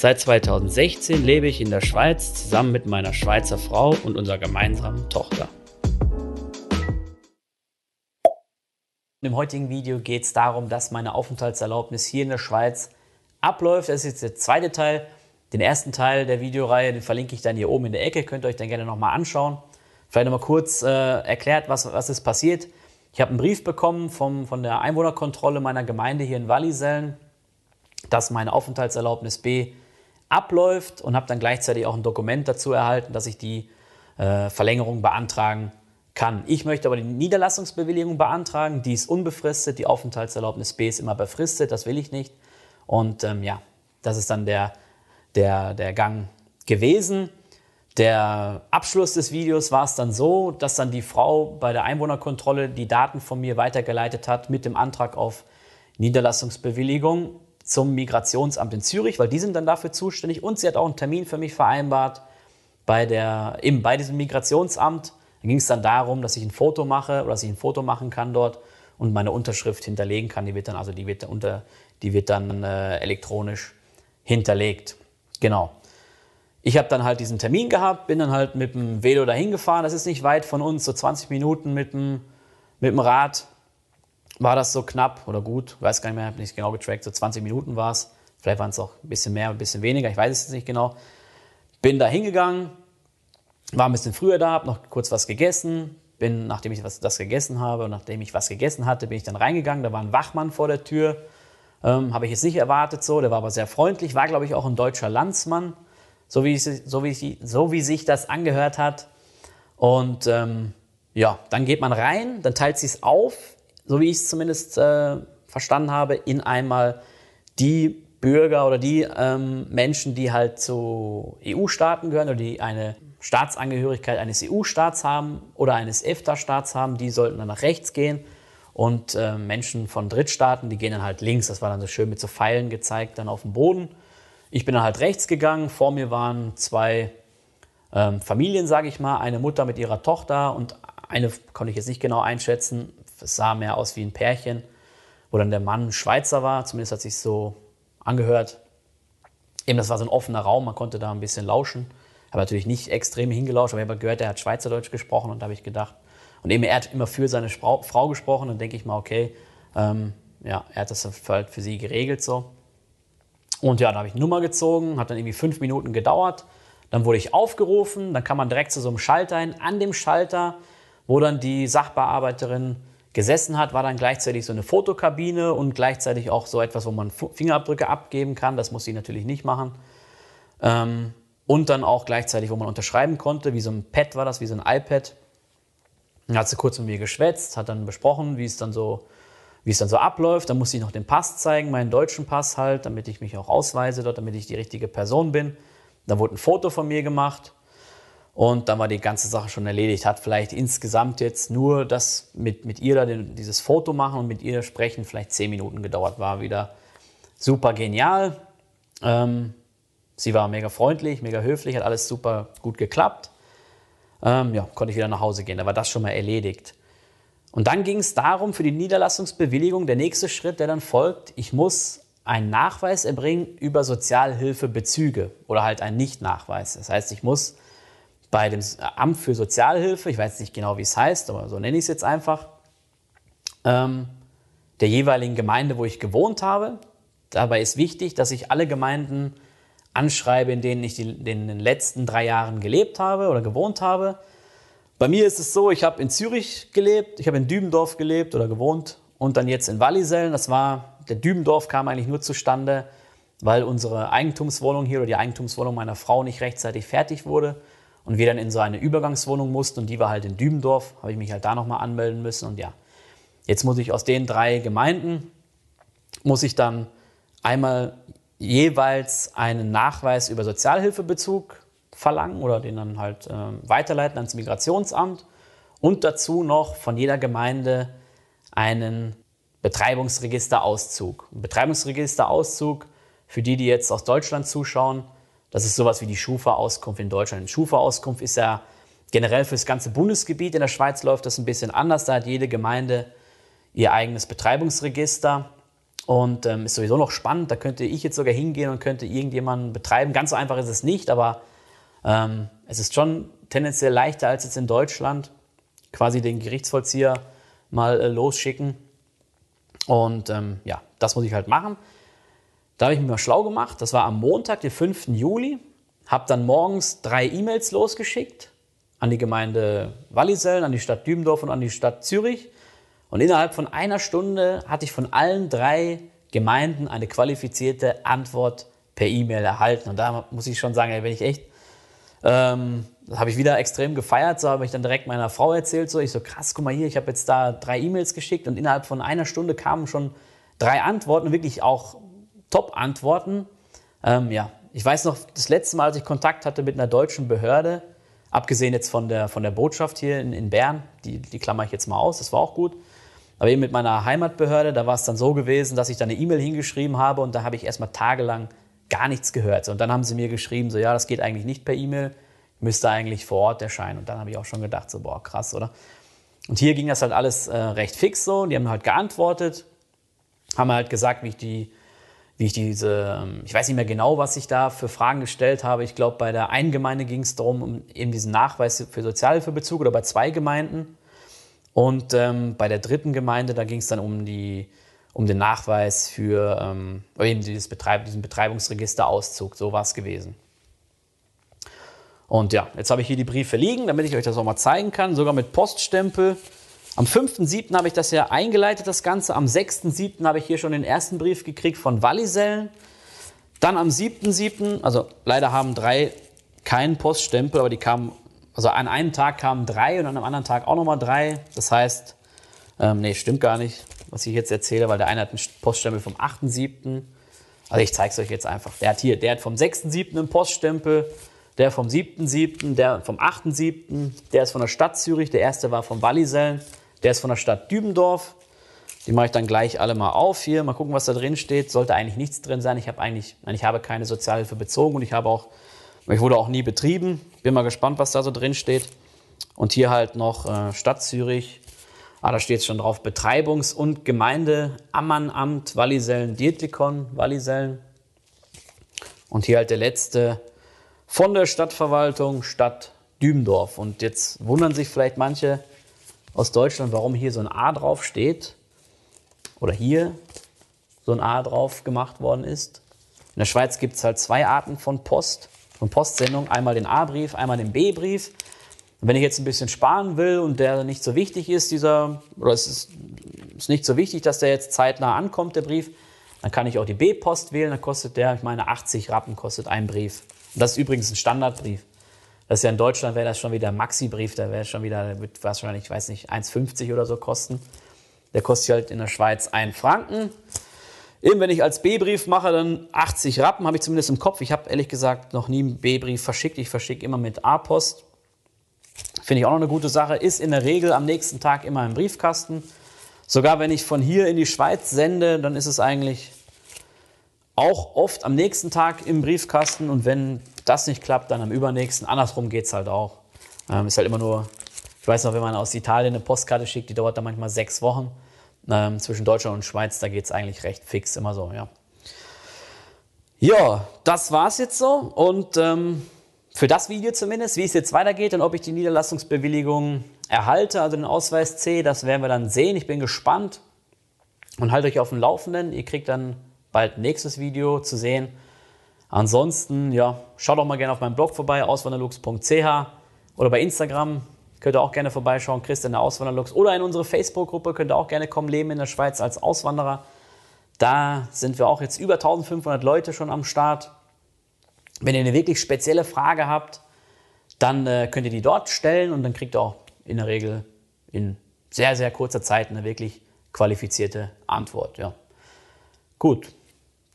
Seit 2016 lebe ich in der Schweiz zusammen mit meiner Schweizer Frau und unserer gemeinsamen Tochter. Im heutigen Video geht es darum, dass meine Aufenthaltserlaubnis hier in der Schweiz abläuft. Das ist jetzt der zweite Teil. Den ersten Teil der Videoreihe, den verlinke ich dann hier oben in der Ecke, könnt ihr euch dann gerne nochmal anschauen. Vielleicht nochmal kurz äh, erklärt, was, was ist passiert. Ich habe einen Brief bekommen vom, von der Einwohnerkontrolle meiner Gemeinde hier in Wallisellen, dass meine Aufenthaltserlaubnis B abläuft und habe dann gleichzeitig auch ein Dokument dazu erhalten, dass ich die äh, Verlängerung beantragen kann. Ich möchte aber die Niederlassungsbewilligung beantragen, die ist unbefristet, die Aufenthaltserlaubnis B ist immer befristet, das will ich nicht. Und ähm, ja, das ist dann der, der, der Gang gewesen. Der Abschluss des Videos war es dann so, dass dann die Frau bei der Einwohnerkontrolle die Daten von mir weitergeleitet hat mit dem Antrag auf Niederlassungsbewilligung zum Migrationsamt in Zürich, weil die sind dann dafür zuständig und sie hat auch einen Termin für mich vereinbart bei, der, eben bei diesem Migrationsamt. Da ging es dann darum, dass ich ein Foto mache oder dass ich ein Foto machen kann dort und meine Unterschrift hinterlegen kann. Die wird dann, also die wird, unter, die wird dann äh, elektronisch hinterlegt. Genau. Ich habe dann halt diesen Termin gehabt, bin dann halt mit dem Velo dahin gefahren. Das ist nicht weit von uns, so 20 Minuten mit dem, mit dem Rad war das so knapp oder gut. Weiß gar nicht mehr, habe nicht genau getrackt. So 20 Minuten war es. Vielleicht waren es auch ein bisschen mehr, ein bisschen weniger. Ich weiß es nicht genau. Bin da hingegangen, war ein bisschen früher da, habe noch kurz was gegessen. Bin, nachdem ich was, das gegessen habe und nachdem ich was gegessen hatte, bin ich dann reingegangen. Da war ein Wachmann vor der Tür. Ähm, habe ich jetzt nicht erwartet so. Der war aber sehr freundlich. War, glaube ich, auch ein deutscher Landsmann so wie, so wie, so wie sich das angehört hat. Und ähm, ja, dann geht man rein, dann teilt sie es auf, so wie ich es zumindest äh, verstanden habe, in einmal die Bürger oder die ähm, Menschen, die halt zu EU-Staaten gehören oder die eine Staatsangehörigkeit eines EU-Staats haben oder eines EFTA-Staats haben, die sollten dann nach rechts gehen. Und äh, Menschen von Drittstaaten, die gehen dann halt links. Das war dann so schön mit so Pfeilen gezeigt, dann auf dem Boden. Ich bin dann halt rechts gegangen. Vor mir waren zwei ähm, Familien, sage ich mal. Eine Mutter mit ihrer Tochter und eine konnte ich jetzt nicht genau einschätzen. Es sah mehr aus wie ein Pärchen, wo dann der Mann Schweizer war. Zumindest hat sich so angehört. Eben, das war so ein offener Raum. Man konnte da ein bisschen lauschen. Habe natürlich nicht extrem hingelauscht, aber ich habe gehört, er hat Schweizerdeutsch gesprochen und da habe ich gedacht. Und eben, er hat immer für seine Frau, Frau gesprochen. Dann denke ich mal, okay, ähm, ja, er hat das halt für sie geregelt so. Und ja, da habe ich eine Nummer gezogen, hat dann irgendwie fünf Minuten gedauert. Dann wurde ich aufgerufen, dann kam man direkt zu so einem Schalter hin. An dem Schalter, wo dann die Sachbearbeiterin gesessen hat, war dann gleichzeitig so eine Fotokabine und gleichzeitig auch so etwas, wo man Fingerabdrücke abgeben kann. Das muss ich natürlich nicht machen. Ähm, und dann auch gleichzeitig, wo man unterschreiben konnte, wie so ein Pad war das, wie so ein iPad. Dann hat sie kurz mit mir geschwätzt, hat dann besprochen, wie es dann so wie es dann so abläuft. Dann muss ich noch den Pass zeigen, meinen deutschen Pass halt, damit ich mich auch ausweise dort, damit ich die richtige Person bin. Dann wurde ein Foto von mir gemacht und dann war die ganze Sache schon erledigt. Hat vielleicht insgesamt jetzt nur das mit, mit ihr da dieses Foto machen und mit ihr sprechen vielleicht zehn Minuten gedauert. War wieder super genial. Ähm, sie war mega freundlich, mega höflich, hat alles super gut geklappt. Ähm, ja, konnte ich wieder nach Hause gehen. Da war das schon mal erledigt. Und dann ging es darum, für die Niederlassungsbewilligung, der nächste Schritt, der dann folgt, ich muss einen Nachweis erbringen über Sozialhilfebezüge oder halt einen Nicht-Nachweis. Das heißt, ich muss bei dem Amt für Sozialhilfe, ich weiß nicht genau, wie es heißt, aber so nenne ich es jetzt einfach, ähm, der jeweiligen Gemeinde, wo ich gewohnt habe. Dabei ist wichtig, dass ich alle Gemeinden anschreibe, in denen ich die, in den letzten drei Jahren gelebt habe oder gewohnt habe. Bei mir ist es so, ich habe in Zürich gelebt, ich habe in Dübendorf gelebt oder gewohnt und dann jetzt in Wallisellen. Das war, der Dübendorf kam eigentlich nur zustande, weil unsere Eigentumswohnung hier oder die Eigentumswohnung meiner Frau nicht rechtzeitig fertig wurde und wir dann in so eine Übergangswohnung mussten und die war halt in Dübendorf, habe ich mich halt da nochmal anmelden müssen und ja, jetzt muss ich aus den drei Gemeinden, muss ich dann einmal jeweils einen Nachweis über Sozialhilfebezug verlangen oder den dann halt äh, weiterleiten ans Migrationsamt und dazu noch von jeder Gemeinde einen Betreibungsregisterauszug. Ein Betreibungsregisterauszug für die, die jetzt aus Deutschland zuschauen, das ist sowas wie die Schufa-Auskunft in Deutschland. Die Schufa-Auskunft ist ja generell für das ganze Bundesgebiet. In der Schweiz läuft das ein bisschen anders. Da hat jede Gemeinde ihr eigenes Betreibungsregister. Und ähm, ist sowieso noch spannend. Da könnte ich jetzt sogar hingehen und könnte irgendjemanden betreiben. Ganz so einfach ist es nicht, aber ähm, es ist schon tendenziell leichter als jetzt in Deutschland. Quasi den Gerichtsvollzieher mal äh, losschicken. Und ähm, ja, das muss ich halt machen. Da habe ich mich mal schlau gemacht. Das war am Montag, den 5. Juli. Habe dann morgens drei E-Mails losgeschickt an die Gemeinde Wallisellen, an die Stadt Dübendorf und an die Stadt Zürich. Und innerhalb von einer Stunde hatte ich von allen drei Gemeinden eine qualifizierte Antwort per E-Mail erhalten. Und da muss ich schon sagen, da bin ich echt, ähm, das habe ich wieder extrem gefeiert. So habe ich dann direkt meiner Frau erzählt. So, ich so krass, guck mal hier, ich habe jetzt da drei E-Mails geschickt und innerhalb von einer Stunde kamen schon drei Antworten, wirklich auch Top-Antworten. Ähm, ja, ich weiß noch, das letzte Mal, als ich Kontakt hatte mit einer deutschen Behörde, abgesehen jetzt von der, von der Botschaft hier in, in Bern, die, die klammer ich jetzt mal aus, das war auch gut. Aber eben mit meiner Heimatbehörde, da war es dann so gewesen, dass ich da eine E-Mail hingeschrieben habe und da habe ich erstmal tagelang gar nichts gehört. Und dann haben sie mir geschrieben, so ja, das geht eigentlich nicht per E-Mail, müsste eigentlich vor Ort erscheinen. Und dann habe ich auch schon gedacht, so boah, krass, oder? Und hier ging das halt alles äh, recht fix so. Die haben halt geantwortet, haben halt gesagt, wie ich die wie ich diese, ähm, ich weiß nicht mehr genau, was ich da für Fragen gestellt habe. Ich glaube, bei der einen Gemeinde ging es darum, um eben diesen Nachweis für Sozialhilfebezug oder bei zwei Gemeinden. Und ähm, bei der dritten Gemeinde, da ging es dann um, die, um den Nachweis für ähm, eben dieses Betreib, diesen Betreibungsregisterauszug. So war es gewesen. Und ja, jetzt habe ich hier die Briefe liegen, damit ich euch das auch mal zeigen kann, sogar mit Poststempel. Am 5.7. habe ich das ja eingeleitet, das Ganze. Am 6.7. habe ich hier schon den ersten Brief gekriegt von Wallisellen. Dann am 7.7., also leider haben drei keinen Poststempel, aber die kamen, also an einem Tag kamen drei und an einem anderen Tag auch nochmal drei. Das heißt, ähm, nee, stimmt gar nicht, was ich jetzt erzähle, weil der eine hat einen Poststempel vom 8.7. Also ich zeige es euch jetzt einfach. Der hat hier, der hat vom 6.7. einen Poststempel, der vom 7.7., der vom 8.7., der ist von der Stadt Zürich, der erste war von Wallisellen. Der ist von der Stadt Dübendorf. Die mache ich dann gleich alle mal auf hier. Mal gucken, was da drin steht. Sollte eigentlich nichts drin sein. Ich habe eigentlich, nein, ich habe keine Sozialhilfe bezogen und ich habe auch, ich wurde auch nie betrieben. Bin mal gespannt, was da so drin steht. Und hier halt noch äh, Stadt Zürich. Ah, da steht schon drauf. Betreibungs- und Gemeindeammernamt Wallisellen-Dietlikon, Wallisellen. Und hier halt der letzte von der Stadtverwaltung Stadt Dübendorf. Und jetzt wundern sich vielleicht manche, aus Deutschland, warum hier so ein A drauf steht oder hier so ein A drauf gemacht worden ist. In der Schweiz gibt es halt zwei Arten von Post, von Postsendung. Einmal den A-Brief, einmal den B-Brief. Wenn ich jetzt ein bisschen sparen will und der nicht so wichtig ist, dieser, oder es ist, ist nicht so wichtig, dass der jetzt zeitnah ankommt, der Brief, dann kann ich auch die B-Post wählen. Dann kostet der, ich meine, 80 Rappen kostet ein Brief. Das ist übrigens ein Standardbrief. Das ist ja in Deutschland wäre das schon wieder Maxi-Brief, da wäre schon wieder, wird wahrscheinlich, ich weiß nicht, 1,50 oder so kosten. Der kostet halt in der Schweiz 1 Franken. Eben wenn ich als B-Brief mache, dann 80 Rappen, habe ich zumindest im Kopf. Ich habe ehrlich gesagt noch nie einen B-Brief verschickt. Ich verschicke immer mit A-Post. Finde ich auch noch eine gute Sache. Ist in der Regel am nächsten Tag immer im Briefkasten. Sogar wenn ich von hier in die Schweiz sende, dann ist es eigentlich auch oft am nächsten Tag im Briefkasten. Und wenn das nicht klappt, dann am übernächsten. Andersrum geht es halt auch. Ähm, ist halt immer nur, ich weiß noch, wenn man aus Italien eine Postkarte schickt, die dauert dann manchmal sechs Wochen. Ähm, zwischen Deutschland und Schweiz, da geht es eigentlich recht fix, immer so, ja. Ja, das war es jetzt so. Und ähm, für das Video zumindest, wie es jetzt weitergeht und ob ich die Niederlassungsbewilligung erhalte, also den Ausweis C, das werden wir dann sehen. Ich bin gespannt und halte euch auf dem Laufenden. Ihr kriegt dann bald nächstes Video zu sehen. Ansonsten, ja, schaut doch mal gerne auf meinem Blog vorbei, auswanderlux.ch oder bei Instagram. Könnt ihr auch gerne vorbeischauen, Christian der Auswanderlux. Oder in unsere Facebook-Gruppe könnt ihr auch gerne kommen, Leben in der Schweiz als Auswanderer. Da sind wir auch jetzt über 1500 Leute schon am Start. Wenn ihr eine wirklich spezielle Frage habt, dann äh, könnt ihr die dort stellen und dann kriegt ihr auch in der Regel in sehr, sehr kurzer Zeit eine wirklich qualifizierte Antwort. Ja. Gut,